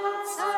Sorry.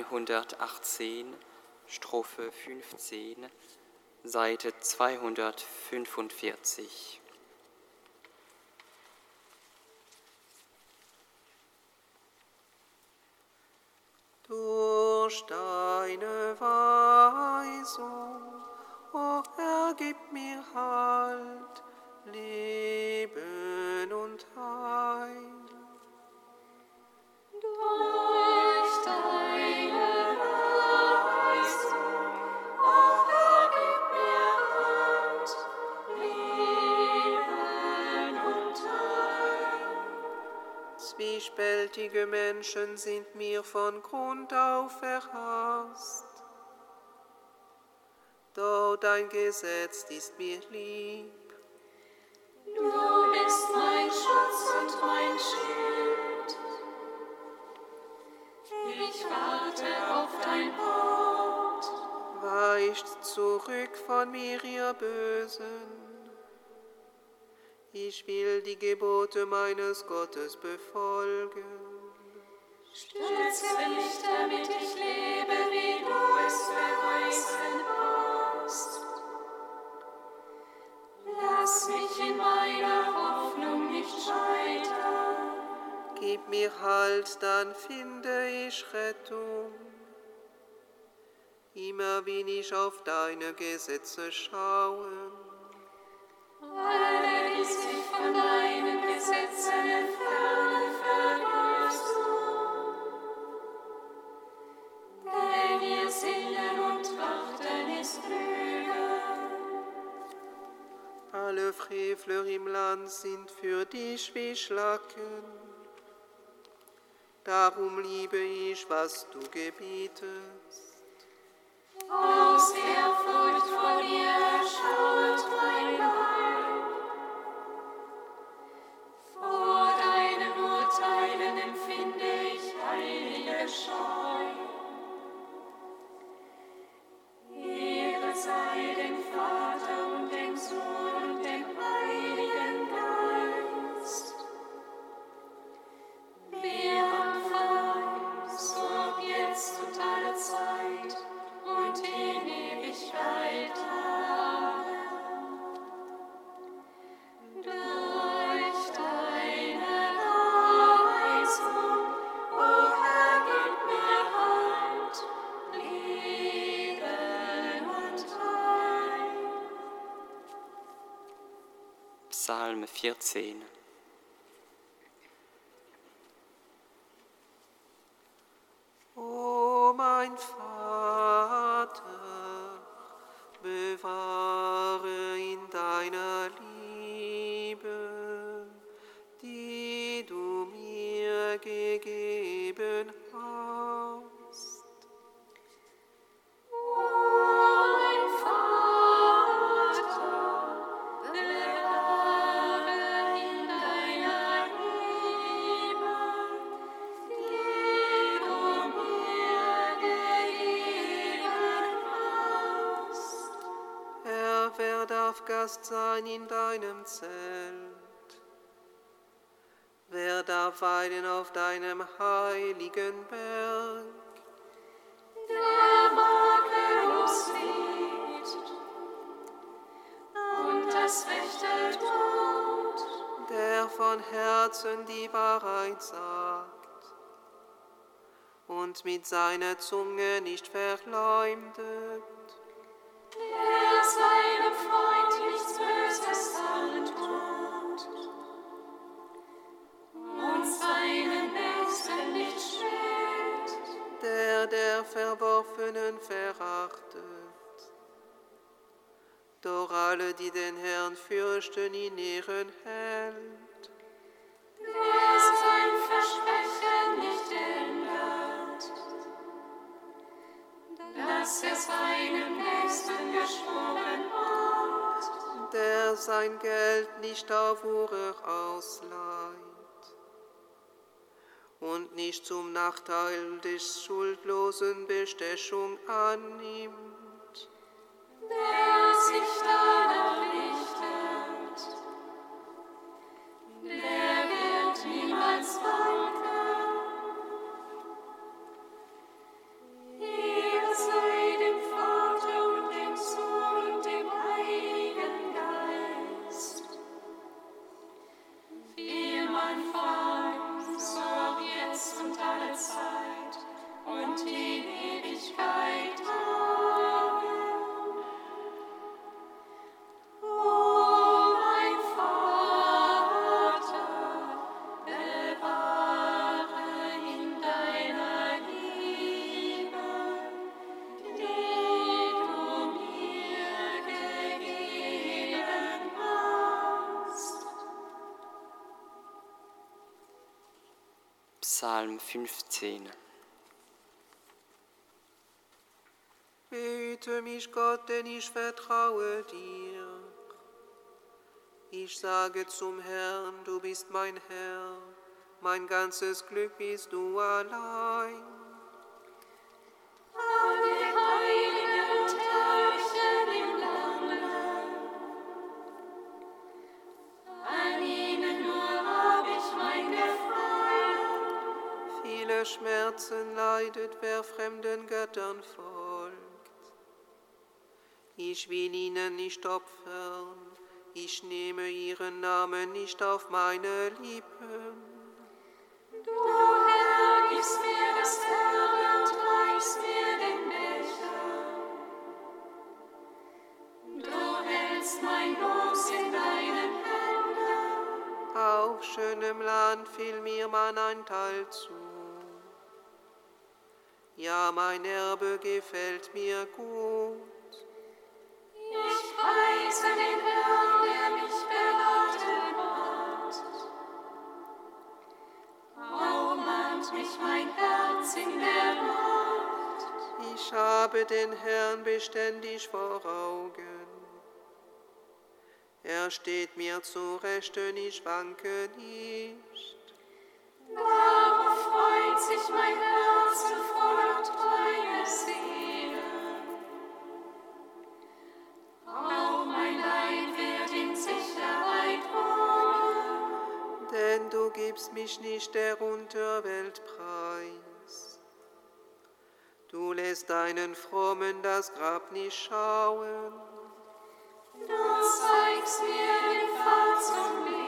118, Strophe 15, Seite 245. Durch deine Weisung, o oh Herr, gib mir Halt, Leben und Heil. Dein Vielfältige Menschen sind mir von Grund auf verhasst. Doch dein Gesetz ist mir lieb. Du bist mein Schutz und mein Schild. Ich warte auf dein Wort. Weicht zurück von mir, ihr Bösen. Ich will die Gebote meines Gottes befolgen. Stütze mich, damit ich lebe, wie du es verheißen hast. Lass mich in meiner Hoffnung nicht scheitern. Gib mir Halt, dann finde ich Rettung. Immer will ich auf deine Gesetze schauen. Alle, Alle Frevler im Land sind für dich wie Schlacken. Darum liebe ich, was du gebietest. Aus Ehrfurcht vor 16. O mein Vater, sein in deinem Zelt? Wer darf weilen auf deinem heiligen Berg? Der makellos liebt und das Rechte tut. der von Herzen die Wahrheit sagt und mit seiner Zunge nicht verleumdet. der seinem Freund nicht Verworfenen verachtet. Doch alle, die den Herrn fürchten, in Ehren hält. der sein Versprechen nicht ändert, dass er seinem Nächsten geschworen hat. Der sein Geld nicht auf Uhr ausleiht und nicht zum Nachteil des Schuldlosen Bestechung annimmt. der sich danach 15. Behüte mich, Gott, denn ich vertraue dir. Ich sage zum Herrn, du bist mein Herr, mein ganzes Glück bist du allein. Viele Schmerzen leidet, wer fremden Göttern folgt. Ich will ihnen nicht opfern, ich nehme ihren Namen nicht auf meine Lippen. Du Herr, gibst mir das Erbe und reichst mir den Becher. Du hältst mein Los in deinen Händen. Auf schönem Land fiel mir mein Anteil zu. Ja, mein Erbe gefällt mir gut. Ich preise den Herrn, der mich beraten hat. Auch mahnt mich mein Herz in der Nacht. Ich habe den Herrn beständig vor Augen. Er steht mir zu Rechten, ich wanke nicht. Mich nicht der Unterwelt preis. Du lässt deinen Frommen das Grab nicht schauen. Du zeigst mir den Pfad zum Leben.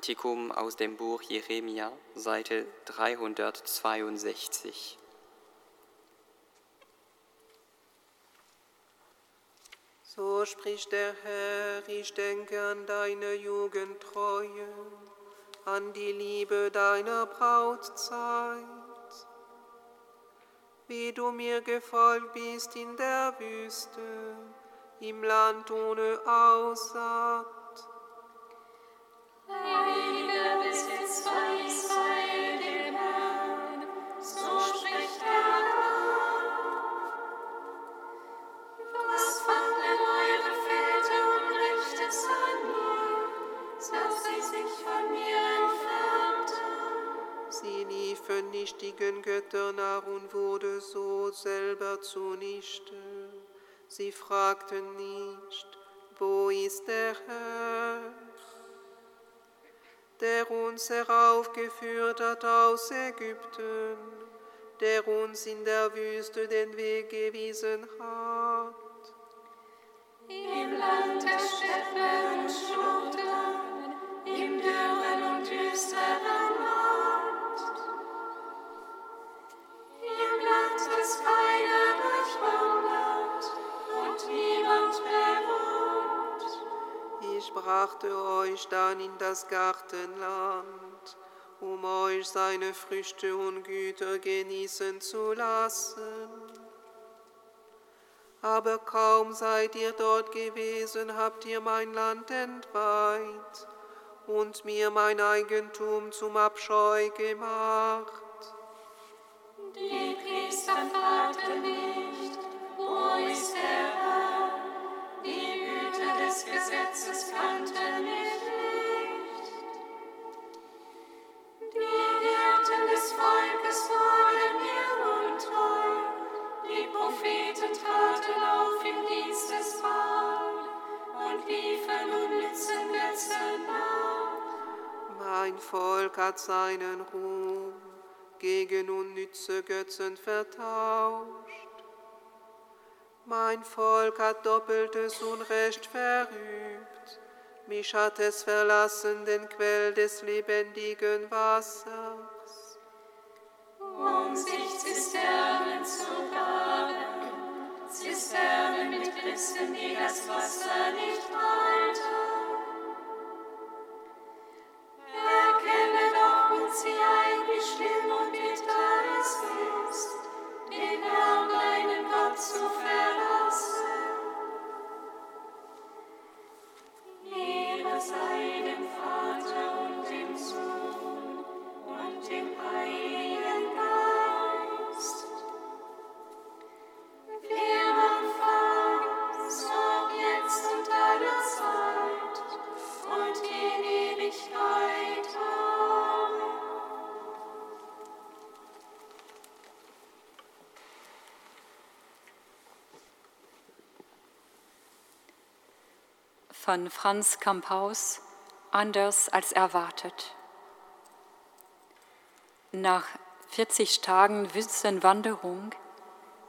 Kantikum aus dem Buch Jeremia, Seite 362. So spricht der Herr, ich denke an deine Jugendtreue, an die Liebe deiner Brautzeit. Wie du mir gefolgt bist in der Wüste, im Land ohne Aussaat. Nichtigen Göttern nach und wurde so selber zunichte. Sie fragten nicht, wo ist der Herr, der uns heraufgeführt hat aus Ägypten, der uns in der Wüste den Weg gewiesen hat. Im Land der Steppe und Schluchten, im dürren und düsteren Land. Im Land, das keiner durchwandert brachte euch dann in das Gartenland, um euch seine Früchte und Güter genießen zu lassen. Aber kaum seid ihr dort gewesen, habt ihr mein Land entweiht und mir mein Eigentum zum Abscheu gemacht. Die Priester fragten nicht, wo ist der Herr? des Gesetzes kannte mich nicht. Die Hirten des Volkes waren mir untreu, die Propheten traten auf im Dienst des Baal und liefen unnützen Götzen nach. Mein Volk hat seinen Ruhm gegen unnütze Götzen vertauscht. Mein Volk hat doppeltes Unrecht verübt, mich hat es verlassen, den Quell des lebendigen Wassers. Ehre sei von Franz Kamphaus Anders als erwartet. Nach 40 Tagen Wüstenwanderung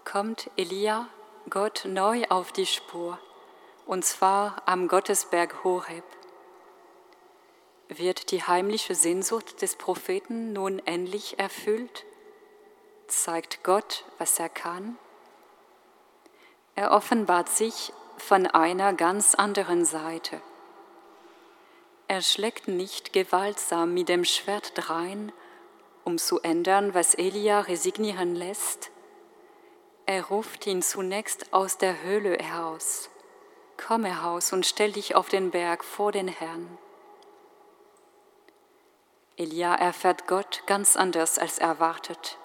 kommt Elia Gott neu auf die Spur, und zwar am Gottesberg Horeb. Wird die heimliche Sehnsucht des Propheten nun endlich erfüllt? Zeigt Gott, was er kann? Er offenbart sich von einer ganz anderen Seite. Er schlägt nicht gewaltsam mit dem Schwert drein, um zu ändern, was Elia resignieren lässt. Er ruft ihn zunächst aus der Höhle heraus. Komm heraus und stell dich auf den Berg vor den Herrn. Elia erfährt Gott ganz anders als erwartet,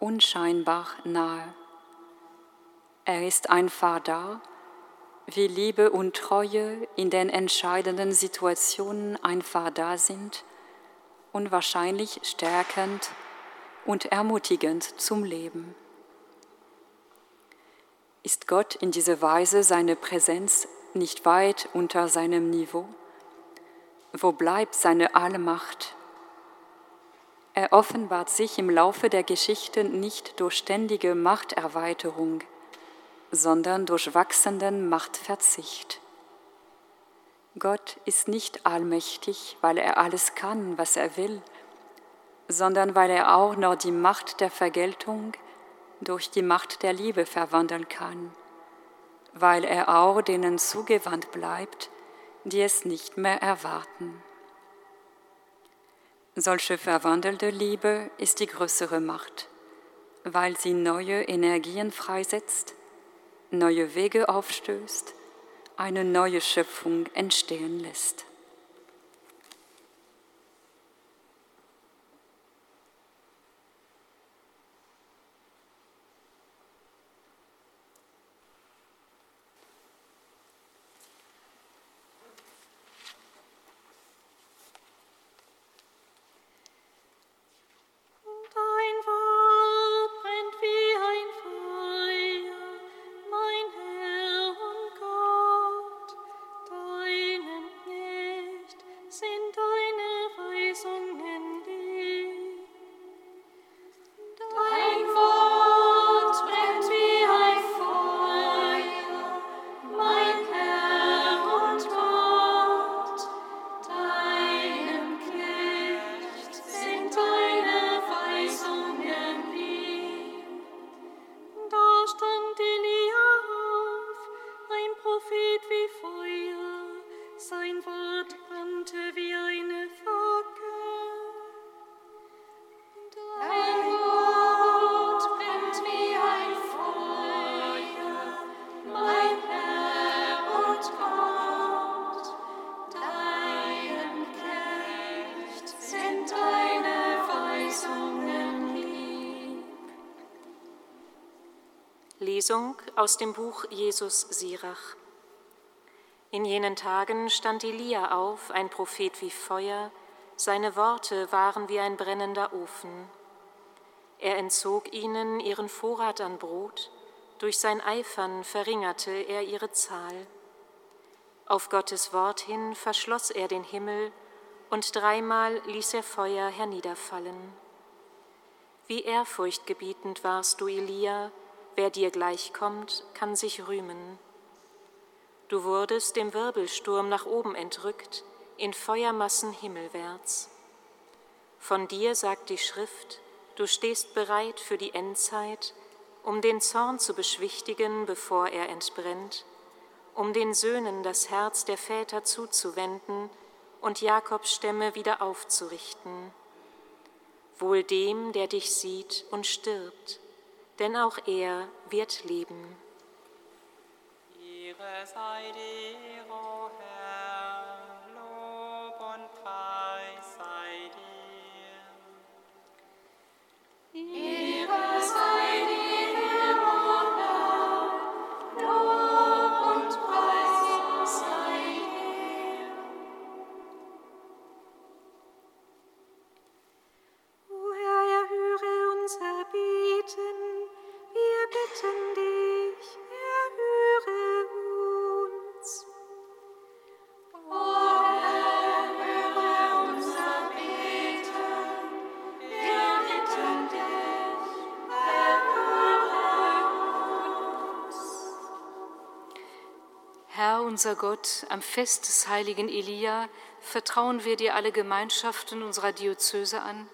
unscheinbar nahe. Er ist einfach da, wie Liebe und Treue in den entscheidenden Situationen einfach da sind und wahrscheinlich stärkend und ermutigend zum Leben. Ist Gott in dieser Weise seine Präsenz nicht weit unter seinem Niveau? Wo bleibt seine Allmacht? Er offenbart sich im Laufe der Geschichte nicht durch ständige Machterweiterung, sondern durch wachsenden Machtverzicht. Gott ist nicht allmächtig, weil er alles kann, was er will, sondern weil er auch noch die Macht der Vergeltung durch die Macht der Liebe verwandeln kann, weil er auch denen zugewandt bleibt, die es nicht mehr erwarten. Solche verwandelte Liebe ist die größere Macht, weil sie neue Energien freisetzt, neue Wege aufstößt, eine neue Schöpfung entstehen lässt. Lesung aus dem Buch Jesus Sirach. In jenen Tagen stand Elia auf, ein Prophet wie Feuer, seine Worte waren wie ein brennender Ofen. Er entzog ihnen ihren Vorrat an Brot, durch sein Eifern verringerte er ihre Zahl. Auf Gottes Wort hin verschloss er den Himmel und dreimal ließ er Feuer herniederfallen. Wie ehrfurchtgebietend warst du, Elia, wer dir gleichkommt, kann sich rühmen. Du wurdest dem Wirbelsturm nach oben entrückt, in Feuermassen himmelwärts. Von dir sagt die Schrift, du stehst bereit für die Endzeit, um den Zorn zu beschwichtigen, bevor er entbrennt, um den Söhnen das Herz der Väter zuzuwenden und Jakobs Stämme wieder aufzurichten. Wohl dem, der dich sieht und stirbt, denn auch er wird leben. Ihre sei dir, o Herr, Lob und Preis sei dir. Unser Gott, am Fest des heiligen Elia vertrauen wir dir alle Gemeinschaften unserer Diözese an,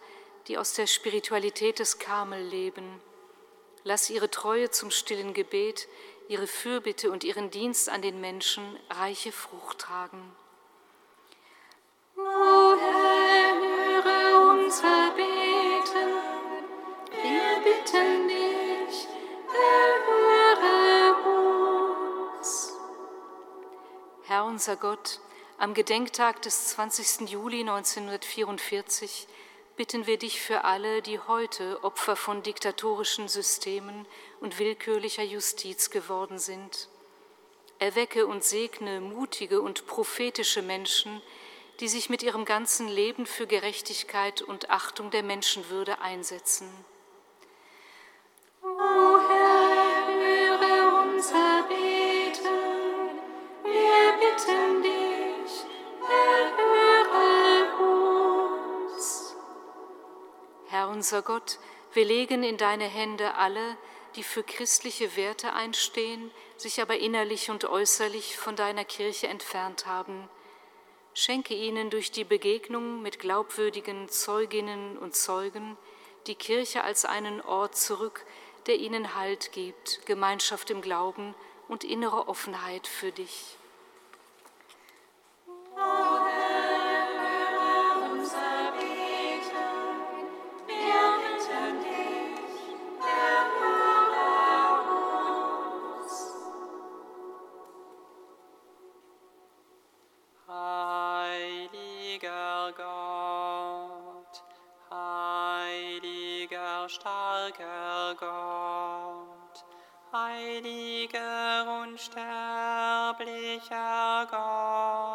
die aus der Spiritualität des Karmel leben. Lass ihre Treue zum stillen Gebet, ihre Fürbitte und ihren Dienst an den Menschen reiche Frucht tragen. O Herr, höre unser Beten, wir bitten dich, Herr unser Gott, am Gedenktag des 20. Juli 1944 bitten wir dich für alle, die heute Opfer von diktatorischen Systemen und willkürlicher Justiz geworden sind. Erwecke und segne mutige und prophetische Menschen, die sich mit ihrem ganzen Leben für Gerechtigkeit und Achtung der Menschenwürde einsetzen. O Herr, höre unser Beten, unser Gott, wir legen in deine Hände alle, die für christliche Werte einstehen, sich aber innerlich und äußerlich von deiner Kirche entfernt haben. Schenke ihnen durch die Begegnung mit glaubwürdigen Zeuginnen und Zeugen die Kirche als einen Ort zurück, der ihnen Halt gibt, Gemeinschaft im Glauben und innere Offenheit für dich. Starker Gott, heiliger unsterblicher Gott,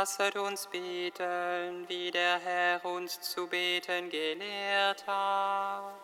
Lasset uns beten, wie der Herr uns zu beten gelehrt hat.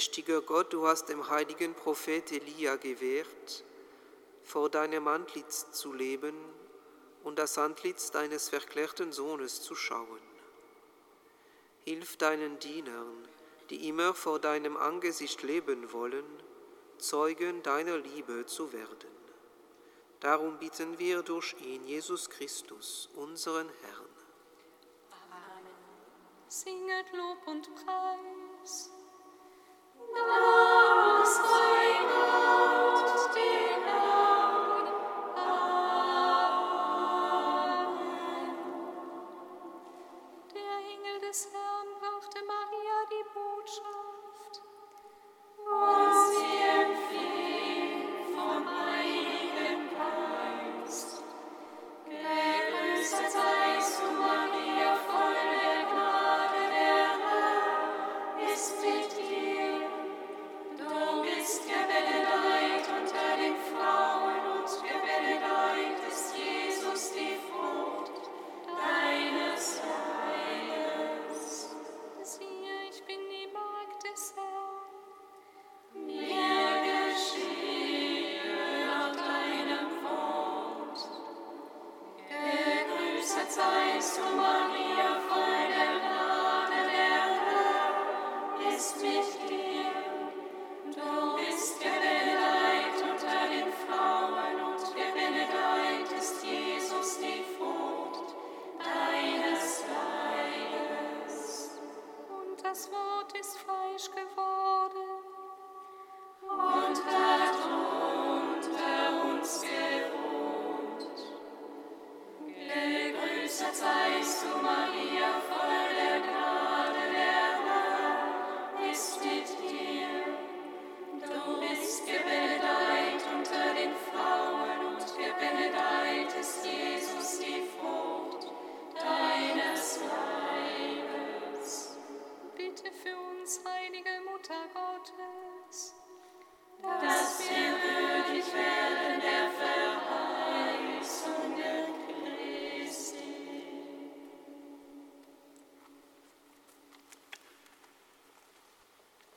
Allmächtiger Gott, du hast dem heiligen Prophet Elia gewährt, vor deinem Antlitz zu leben und das Antlitz deines verklärten Sohnes zu schauen. Hilf deinen Dienern, die immer vor deinem Angesicht leben wollen, Zeugen deiner Liebe zu werden. Darum bitten wir durch ihn, Jesus Christus, unseren Herrn. Singet Lob und Preis. Das